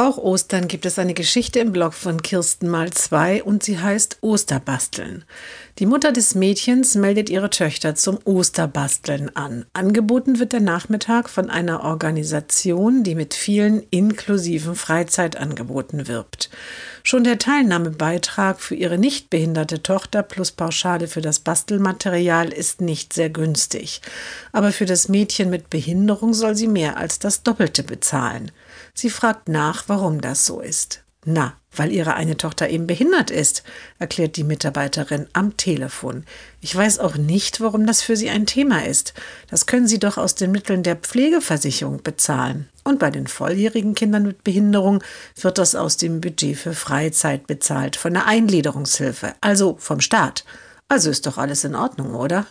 Auch Ostern gibt es eine Geschichte im Blog von Kirsten mal zwei und sie heißt Osterbasteln. Die Mutter des Mädchens meldet ihre Töchter zum Osterbasteln an. Angeboten wird der Nachmittag von einer Organisation, die mit vielen inklusiven Freizeitangeboten wirbt. Schon der Teilnahmebeitrag für ihre nicht behinderte Tochter plus Pauschale für das Bastelmaterial ist nicht sehr günstig. Aber für das Mädchen mit Behinderung soll sie mehr als das Doppelte bezahlen. Sie fragt nach, warum das so ist. Na, weil ihre eine Tochter eben behindert ist, erklärt die Mitarbeiterin am Telefon. Ich weiß auch nicht, warum das für sie ein Thema ist. Das können Sie doch aus den Mitteln der Pflegeversicherung bezahlen. Und bei den volljährigen Kindern mit Behinderung wird das aus dem Budget für Freizeit bezahlt, von der Eingliederungshilfe, also vom Staat. Also ist doch alles in Ordnung, oder?